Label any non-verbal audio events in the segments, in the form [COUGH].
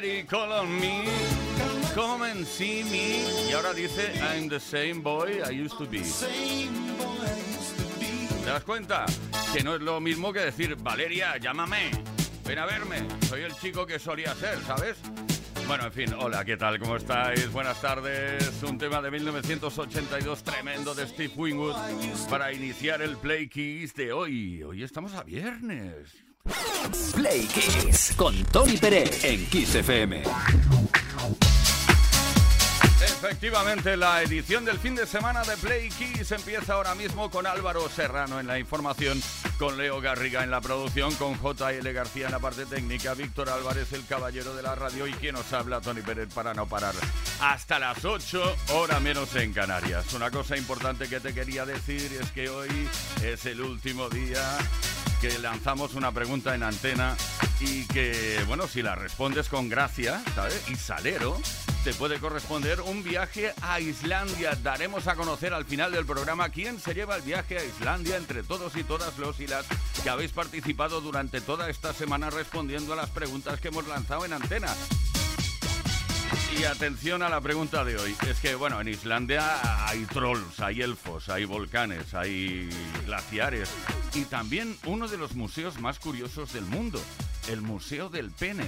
Valerie Call on Me, Come and See Me. Y ahora dice, I'm the same boy I used to be. ¿Te das cuenta? Que no es lo mismo que decir, Valeria, llámame, ven a verme, soy el chico que solía ser, ¿sabes? Bueno, en fin, hola, ¿qué tal? ¿Cómo estáis? Buenas tardes. Un tema de 1982 tremendo de Steve Wingwood para iniciar el Play Keys de hoy. Hoy estamos a viernes. Play Kiss con Tony Pérez en Kiss FM. Efectivamente, la edición del fin de semana de Play Kiss empieza ahora mismo con Álvaro Serrano en la información, con Leo Garriga en la producción, con JL García en la parte técnica, Víctor Álvarez, el caballero de la radio y quien nos habla, Tony Pérez, para no parar. Hasta las 8, hora menos en Canarias. Una cosa importante que te quería decir es que hoy es el último día que lanzamos una pregunta en antena y que, bueno, si la respondes con gracia, ¿sabes? Y salero, te puede corresponder un viaje a Islandia. Daremos a conocer al final del programa quién se lleva el viaje a Islandia entre todos y todas los y las que habéis participado durante toda esta semana respondiendo a las preguntas que hemos lanzado en antena. Y atención a la pregunta de hoy. Es que, bueno, en Islandia hay trolls, hay elfos, hay volcanes, hay glaciares. Y también uno de los museos más curiosos del mundo, el Museo del Pene.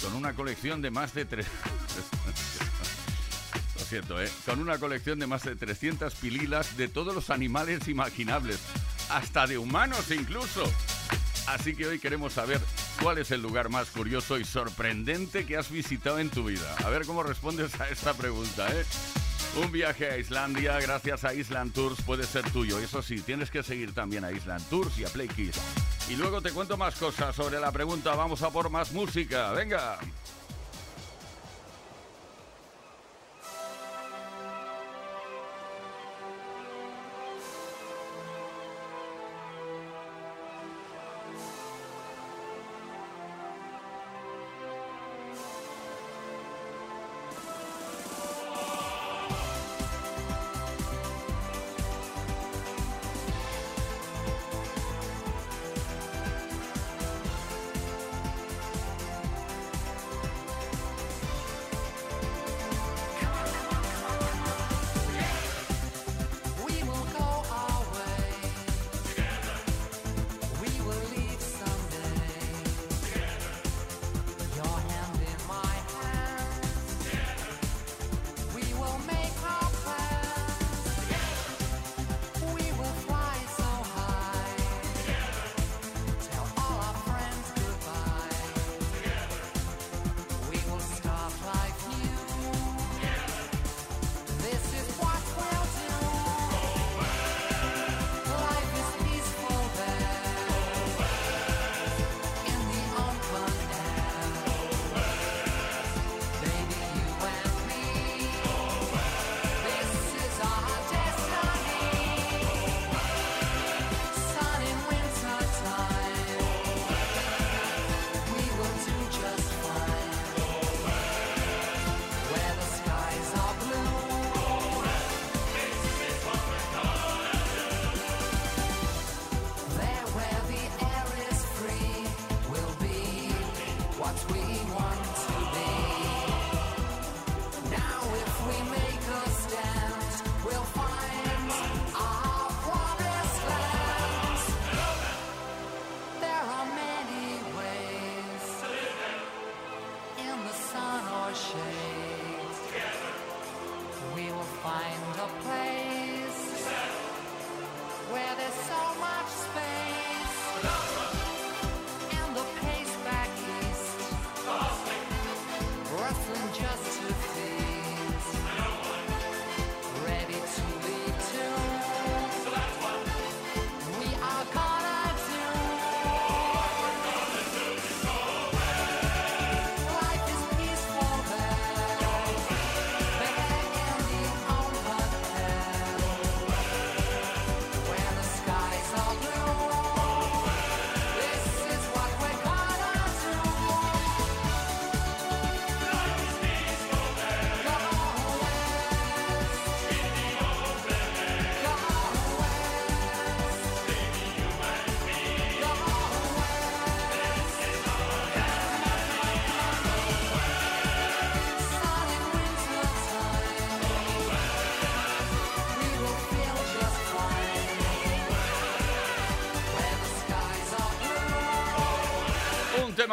Con una colección de más de tres... [LAUGHS] Lo siento, ¿eh? Con una colección de más de 300 pililas de todos los animales imaginables. Hasta de humanos incluso. Así que hoy queremos saber cuál es el lugar más curioso y sorprendente que has visitado en tu vida. A ver cómo respondes a esta pregunta, ¿eh? Un viaje a Islandia gracias a Island Tours puede ser tuyo. Eso sí, tienes que seguir también a Island Tours y a Play Kids. Y luego te cuento más cosas sobre la pregunta. Vamos a por más música. Venga.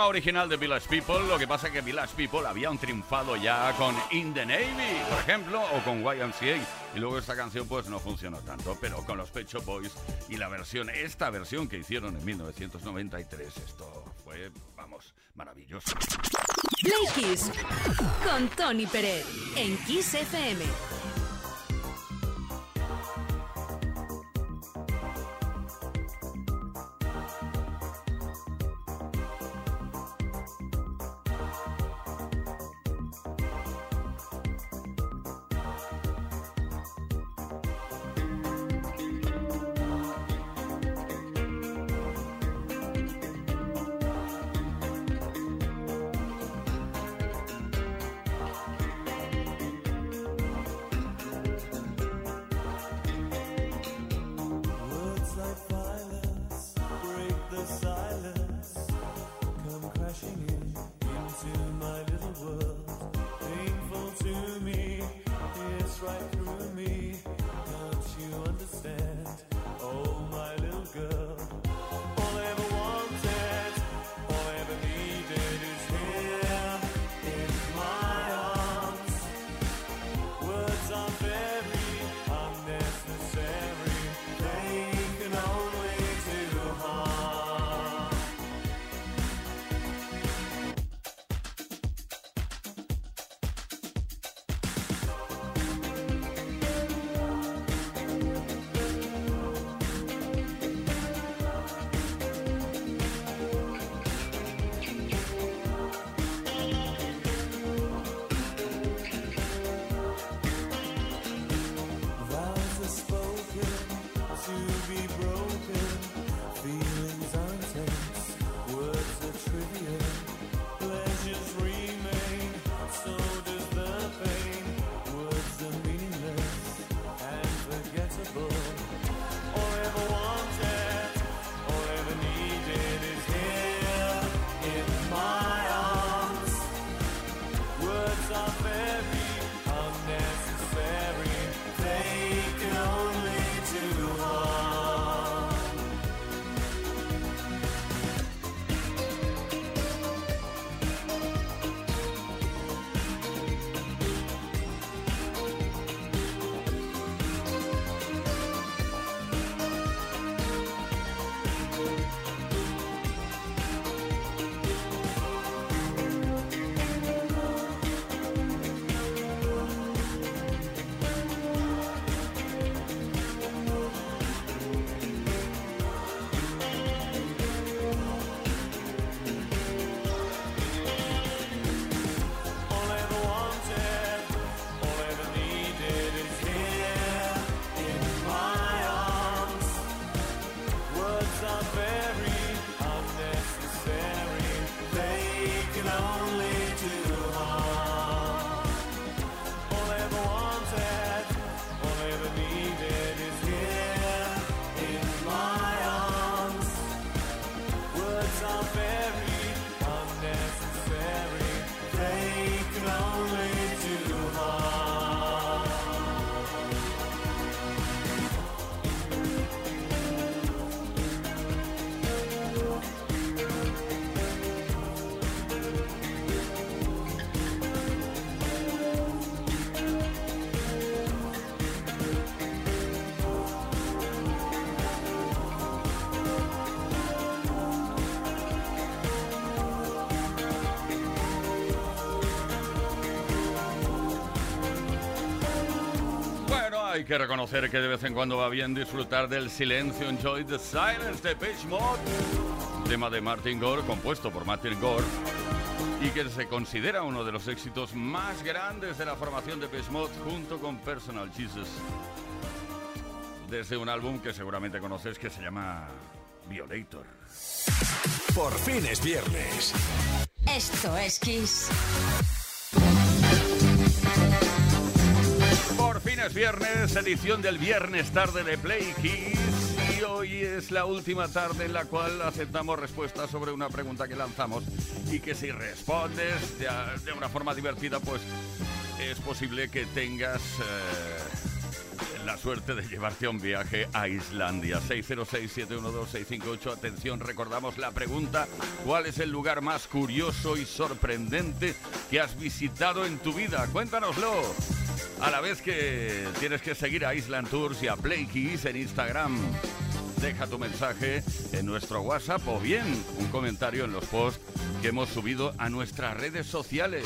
Original de Village People, lo que pasa es que Village People habían triunfado ya con In the Navy, por ejemplo, o con YMCA, y luego esta canción pues no funcionó tanto, pero con los Pet Shop Boys y la versión, esta versión que hicieron en 1993, esto fue, vamos, maravilloso. Kiss con Tony Pérez en Kiss FM. Que reconocer que de vez en cuando va bien disfrutar del silencio. Enjoy the silence de Page Mode. Tema de Martin Gore, compuesto por Martin Gore. Y que se considera uno de los éxitos más grandes de la formación de Page Mode junto con Personal Jesus. Desde un álbum que seguramente conoces que se llama Violator. Por fin es viernes. Esto es Kiss. Es viernes, edición del viernes tarde de Play Kiss. Y hoy es la última tarde en la cual aceptamos respuestas sobre una pregunta que lanzamos. Y que si respondes de, de una forma divertida, pues es posible que tengas eh, la suerte de llevarte a un viaje a Islandia. 606-712-658. Atención, recordamos la pregunta: ¿Cuál es el lugar más curioso y sorprendente que has visitado en tu vida? Cuéntanoslo. A la vez que tienes que seguir a Island Tours y a Play Keys en Instagram. Deja tu mensaje en nuestro WhatsApp o bien un comentario en los posts que hemos subido a nuestras redes sociales.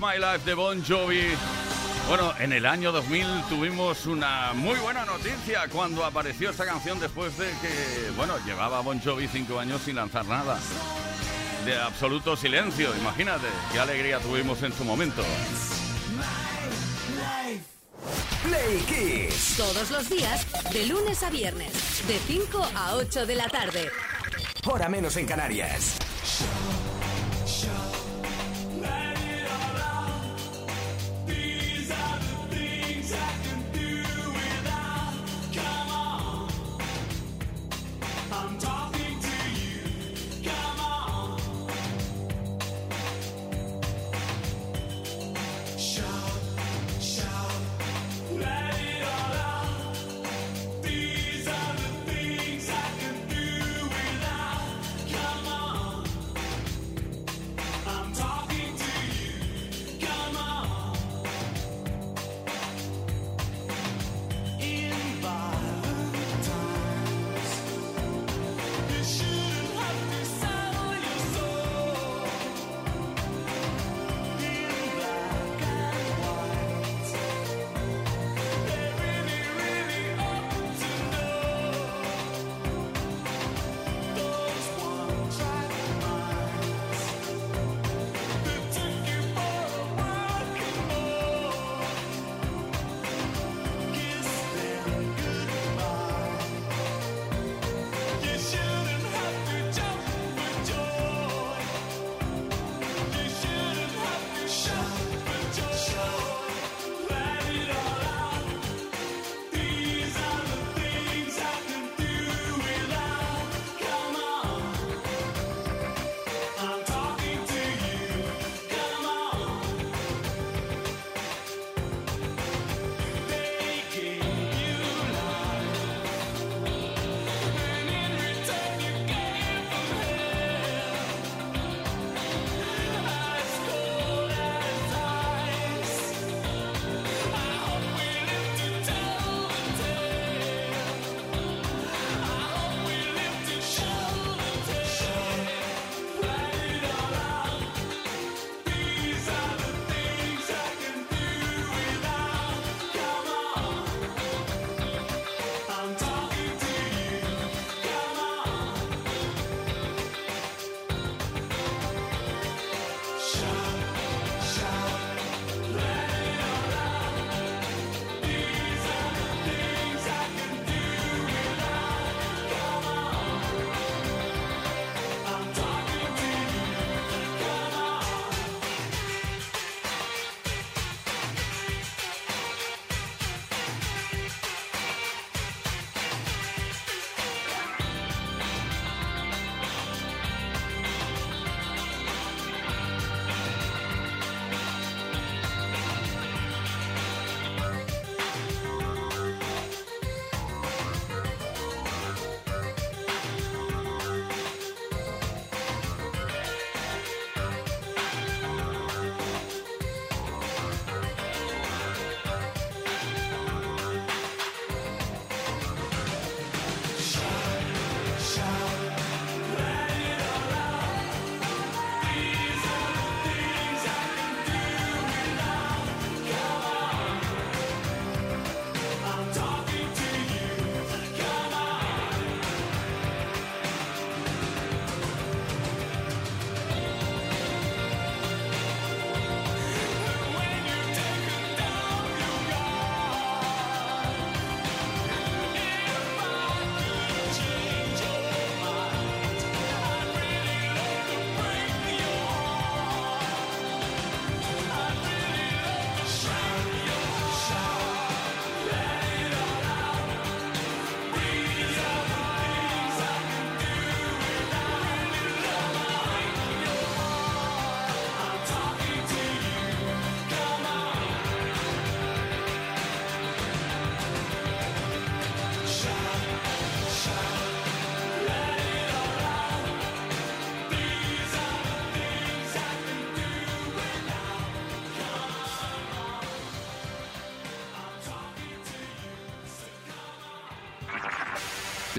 my life de Bon Jovi. Bueno, en el año 2000 tuvimos una muy buena noticia cuando apareció esta canción después de que, bueno, llevaba Bon Jovi cinco años sin lanzar nada. De absoluto silencio, imagínate qué alegría tuvimos en su momento. Play Kiss. Todos los días, de lunes a viernes, de 5 a 8 de la tarde. hora menos en Canarias.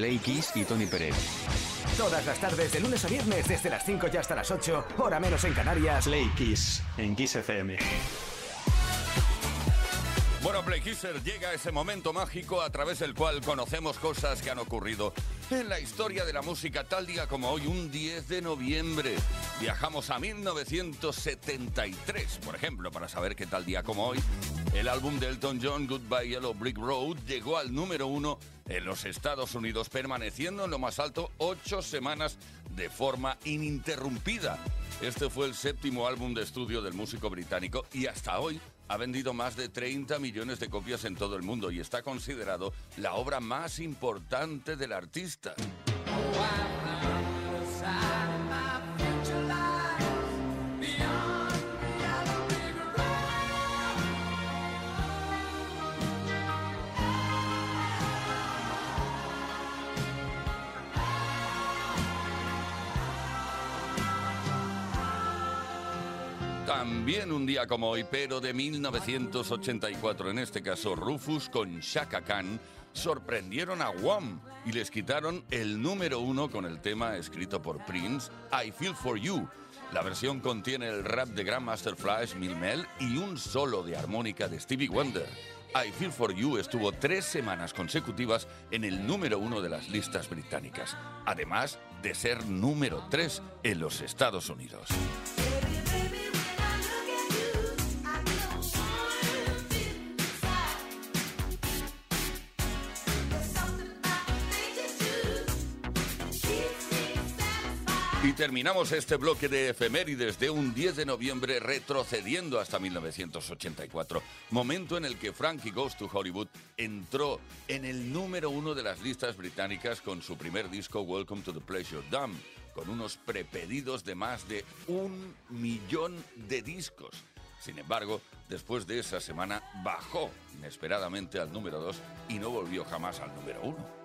Play Kiss y Tony Pérez. Todas las tardes, de lunes a viernes, desde las 5 y hasta las 8, hora menos en Canarias. Play Kiss en Kiss FM. Bueno, Play Kisser, llega ese momento mágico a través del cual conocemos cosas que han ocurrido en la historia de la música tal día como hoy, un 10 de noviembre. Viajamos a 1973, por ejemplo, para saber qué tal día como hoy. El álbum de Elton John, Goodbye Yellow Brick Road, llegó al número uno en los Estados Unidos, permaneciendo en lo más alto ocho semanas de forma ininterrumpida. Este fue el séptimo álbum de estudio del músico británico y hasta hoy ha vendido más de 30 millones de copias en todo el mundo y está considerado la obra más importante del artista. También un día como hoy, pero de 1984, en este caso Rufus con Shaka Khan, sorprendieron a Wham y les quitaron el número uno con el tema escrito por Prince, I Feel For You. La versión contiene el rap de Grandmaster Flash Milmel y un solo de armónica de Stevie Wonder. I Feel For You estuvo tres semanas consecutivas en el número uno de las listas británicas, además de ser número tres en los Estados Unidos. Terminamos este bloque de efemérides de un 10 de noviembre retrocediendo hasta 1984, momento en el que Frankie Goes to Hollywood entró en el número uno de las listas británicas con su primer disco Welcome to the Pleasure Dome, con unos prepedidos de más de un millón de discos. Sin embargo, después de esa semana bajó inesperadamente al número 2 y no volvió jamás al número 1.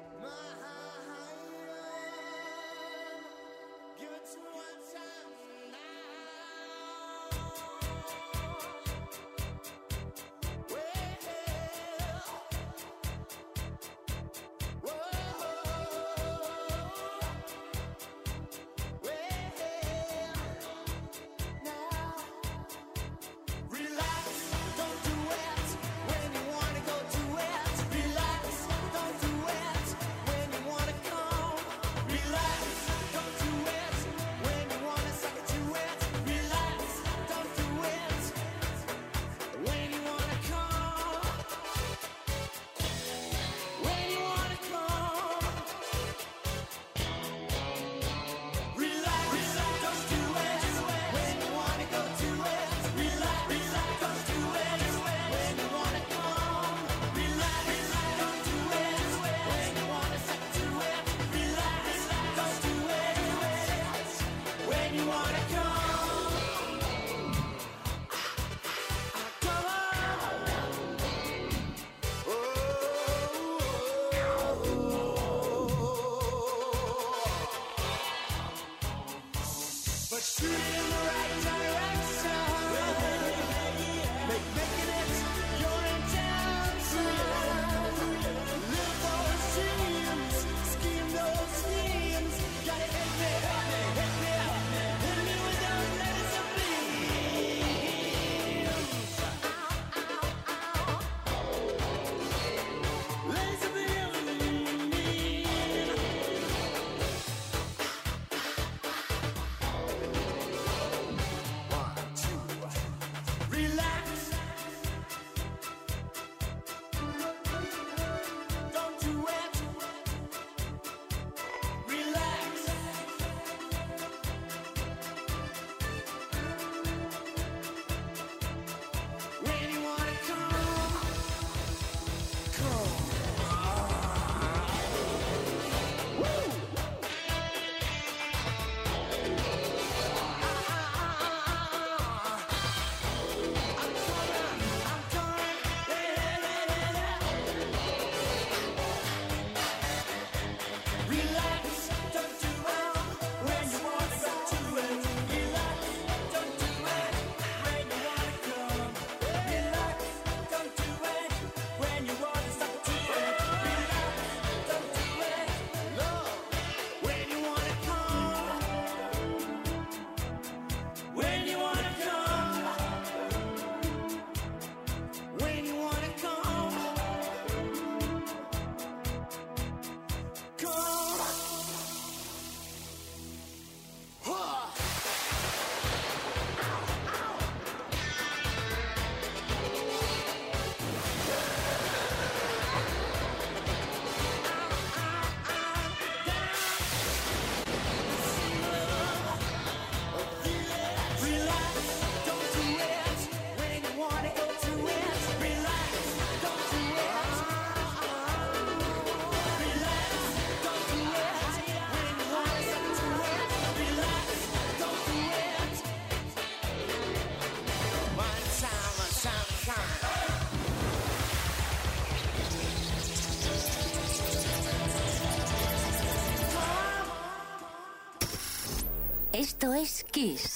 Esto es Kiss.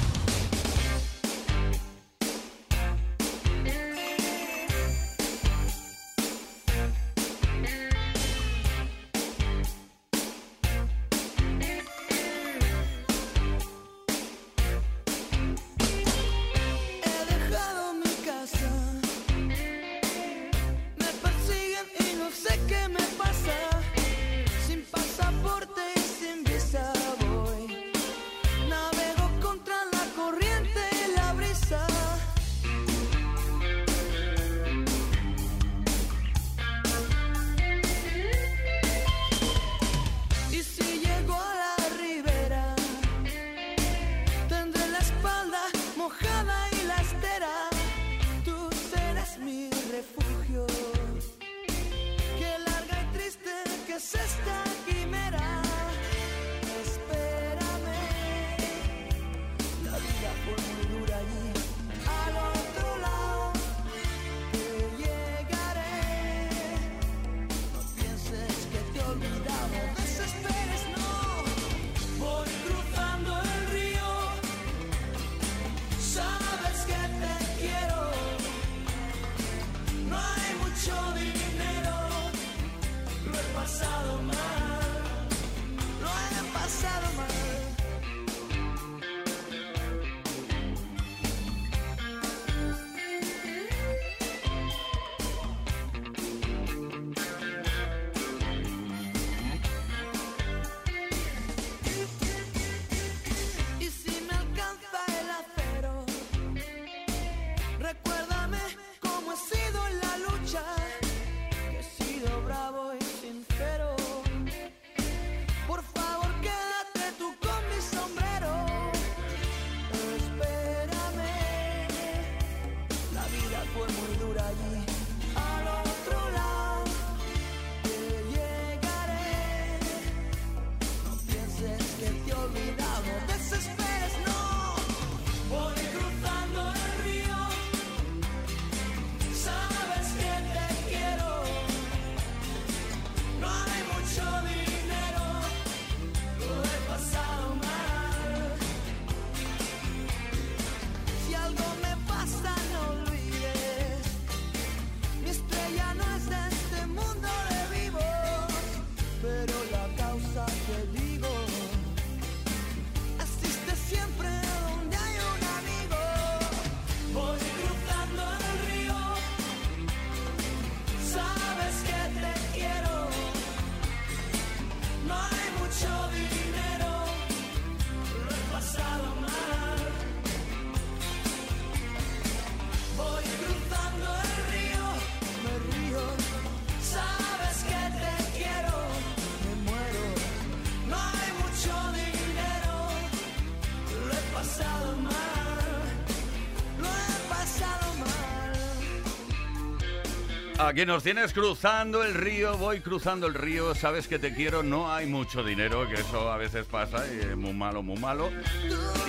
Aquí nos tienes cruzando el río, voy cruzando el río, sabes que te quiero, no hay mucho dinero, que eso a veces pasa, muy malo, muy malo,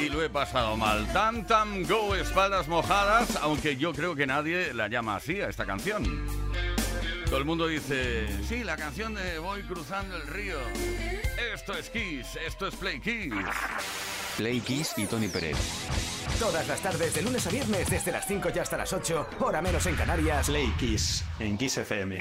y lo he pasado mal. Tam Tam Go, espaldas mojadas, aunque yo creo que nadie la llama así a esta canción. Todo el mundo dice, sí, la canción de Voy cruzando el río. Esto es Kiss, esto es Play Kiss. Play Kiss y Tony Pérez. Todas las tardes, de lunes a viernes, desde las 5 y hasta las 8, hora menos en Canarias. Play Kiss en Kiss FM.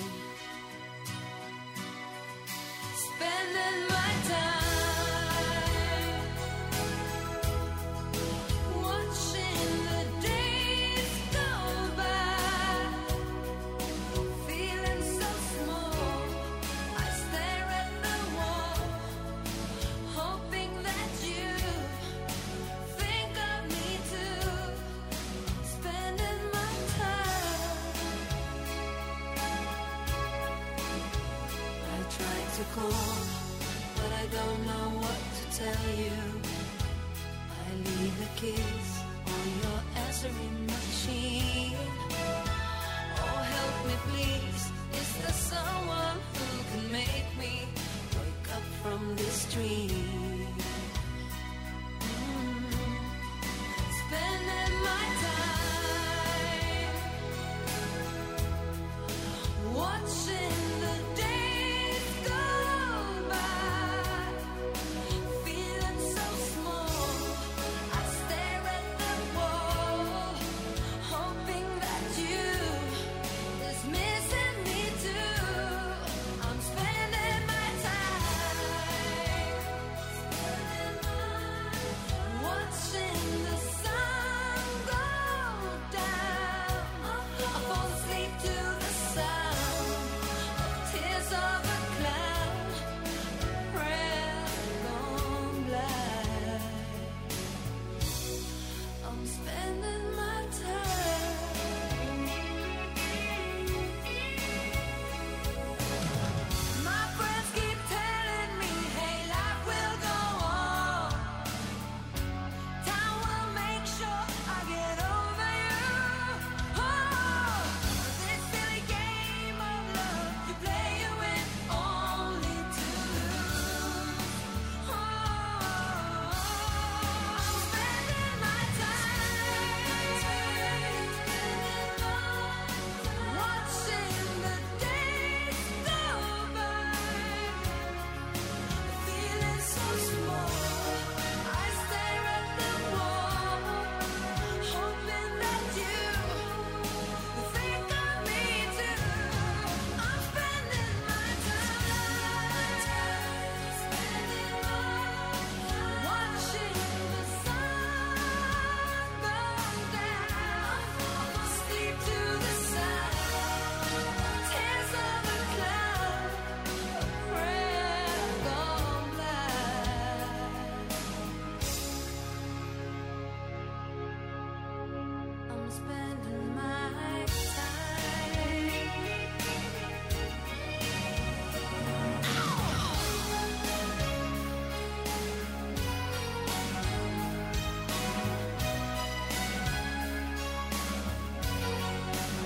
Spending my time call, but I don't know what to tell you. I leave a kiss on your answering machine. Oh, help me, please. Is there someone who can make me wake up from this dream?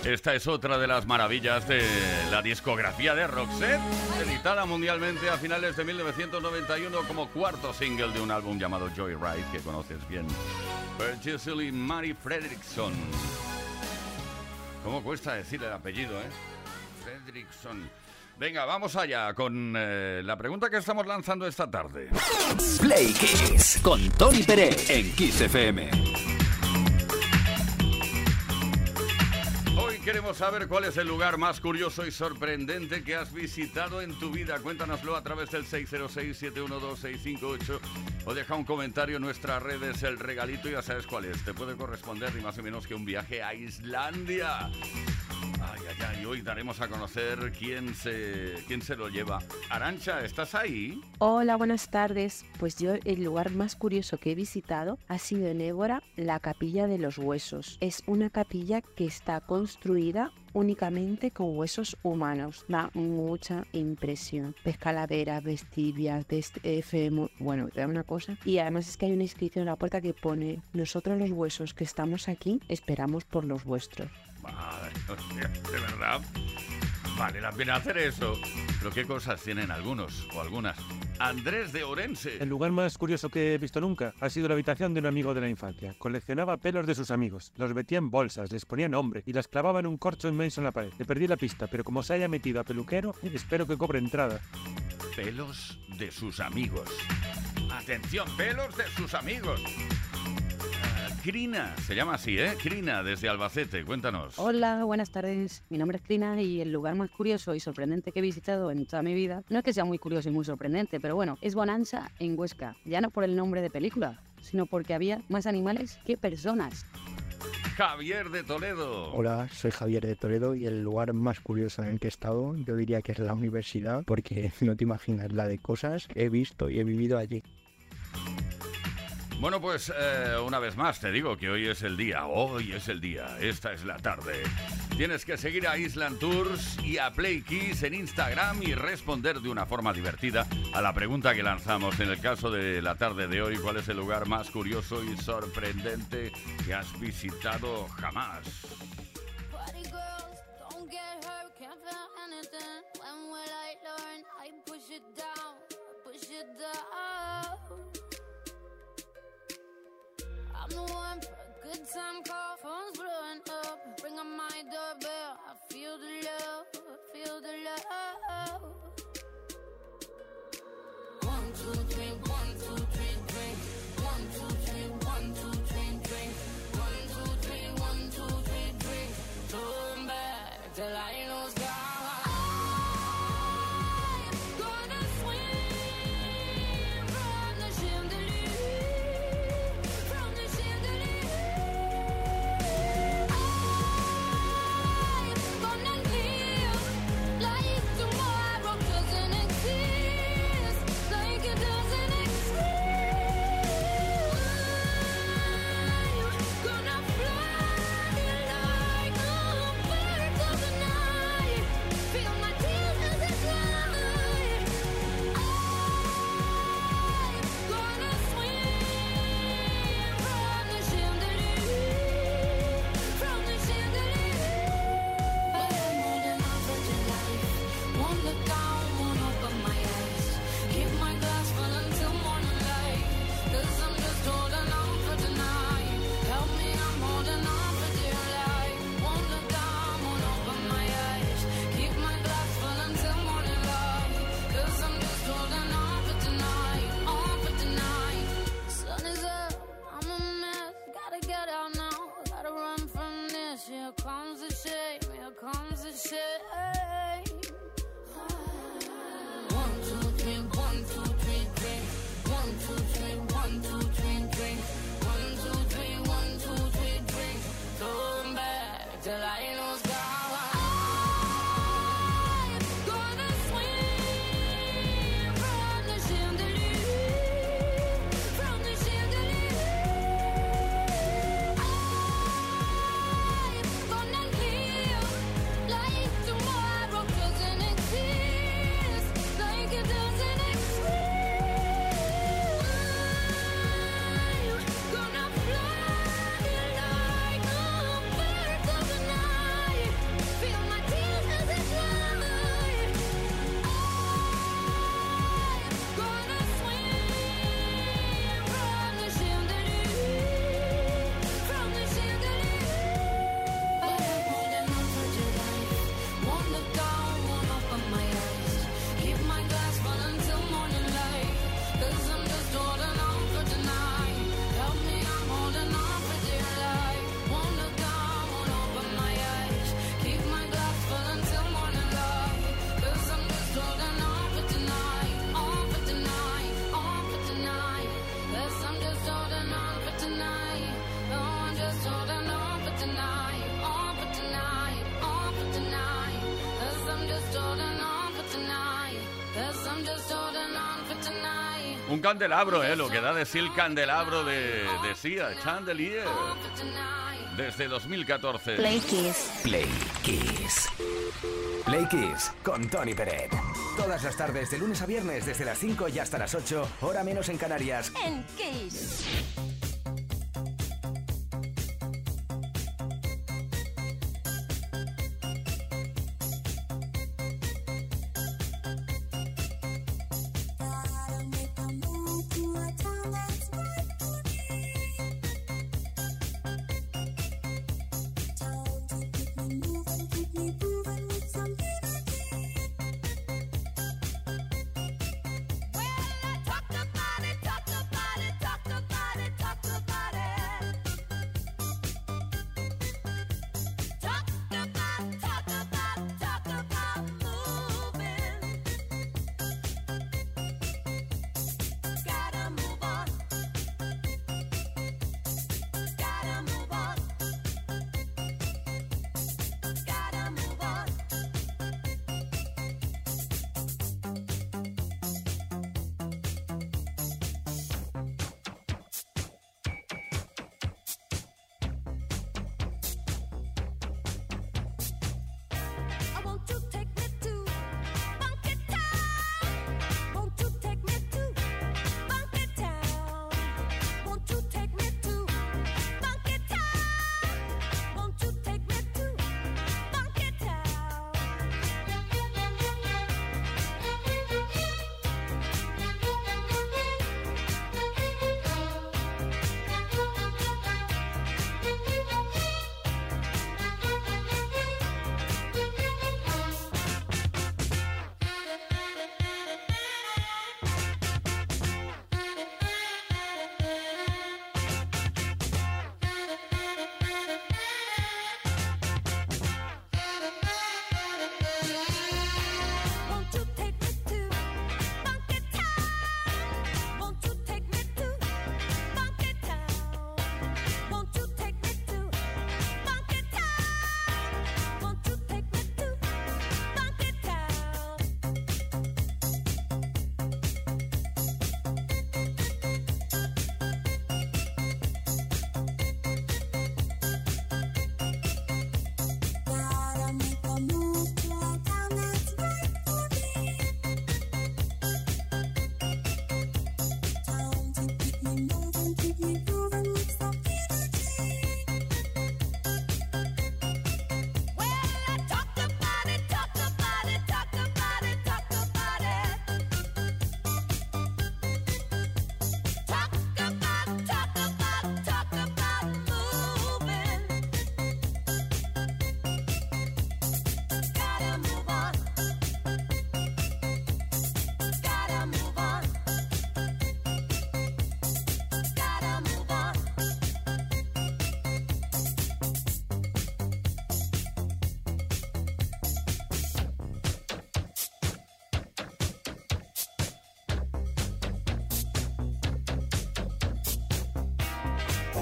Esta es otra de las maravillas de la discografía de Roxette, editada mundialmente a finales de 1991 como cuarto single de un álbum llamado Joyride, que conoces bien. Purchasely Mary Fredrickson. ¿Cómo cuesta decir el apellido, eh? Fredrickson. Venga, vamos allá con eh, la pregunta que estamos lanzando esta tarde. Play Kiss con Tony Pérez en Kiss FM. Queremos saber cuál es el lugar más curioso y sorprendente que has visitado en tu vida. Cuéntanoslo a través del 606-712-658 o deja un comentario en nuestras redes. El regalito ya sabes cuál es. Te puede corresponder ni más ni menos que un viaje a Islandia. Ay, ay, ay, hoy daremos a conocer quién se, quién se lo lleva. Arancha, ¿estás ahí? Hola, buenas tardes. Pues yo el lugar más curioso que he visitado ha sido en Évora, la Capilla de los Huesos. Es una capilla que está construida únicamente con huesos humanos. Da mucha impresión. Ves calaveras, ves tibias, Bueno, te da una cosa. Y además es que hay una inscripción en la puerta que pone: Nosotros los huesos que estamos aquí esperamos por los vuestros. De verdad. Vale la pena hacer eso. Pero qué cosas tienen algunos o algunas. Andrés de Orense. El lugar más curioso que he visto nunca ha sido la habitación de un amigo de la infancia. Coleccionaba pelos de sus amigos, los metía en bolsas, les ponía nombre y las clavaba en un corcho inmenso en la pared. Le perdí la pista, pero como se haya metido a peluquero, espero que cobre entrada. Pelos de sus amigos. Atención, pelos de sus amigos. Crina, se llama así, ¿eh? Crina, desde Albacete, cuéntanos. Hola, buenas tardes. Mi nombre es Crina y el lugar más curioso y sorprendente que he visitado en toda mi vida, no es que sea muy curioso y muy sorprendente, pero bueno, es Bonanza en Huesca. Ya no por el nombre de película, sino porque había más animales que personas. Javier de Toledo. Hola, soy Javier de Toledo y el lugar más curioso en el que he estado yo diría que es la universidad porque [LAUGHS] no te imaginas la de cosas que he visto y he vivido allí. Bueno, pues eh, una vez más te digo que hoy es el día, hoy es el día, esta es la tarde. Tienes que seguir a Island Tours y a Play Kiss en Instagram y responder de una forma divertida a la pregunta que lanzamos. En el caso de la tarde de hoy, ¿cuál es el lugar más curioso y sorprendente que has visitado jamás? I'm the one for a good time call, phone's blowing up. Bring on my doorbell, I feel the love, feel the love. One, two, three, Un candelabro, ¿eh? Lo que da de sí el candelabro de, de Sia, Chandelier. Desde 2014. Play Kiss. Play Kiss. Play Kiss con Tony Peret. Todas las tardes, de lunes a viernes, desde las 5 y hasta las 8, hora menos en Canarias. En Kiss.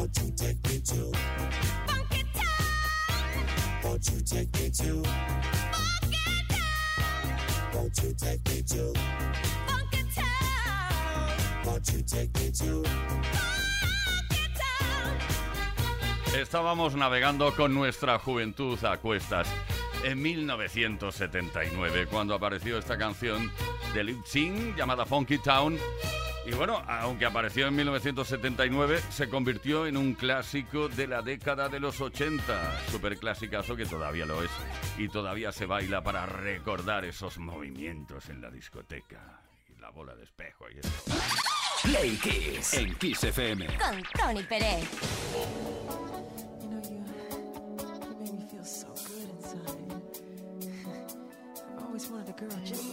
Won't you take me to Funky Town? Won't you take me to Funky Town? Won't you take me to Funky Town? Won't you take me to Estábamos navegando con nuestra juventud a cuestas en 1979, cuando apareció esta canción de Lip llamada Funky Town. Y bueno, aunque apareció en 1979, se convirtió en un clásico de la década de los 80. Super clasicazo que todavía lo es. Y todavía se baila para recordar esos movimientos en la discoteca. Y la bola de espejo y eso. Play Kiss en Kiss FM. Con Tony Pérez. You know,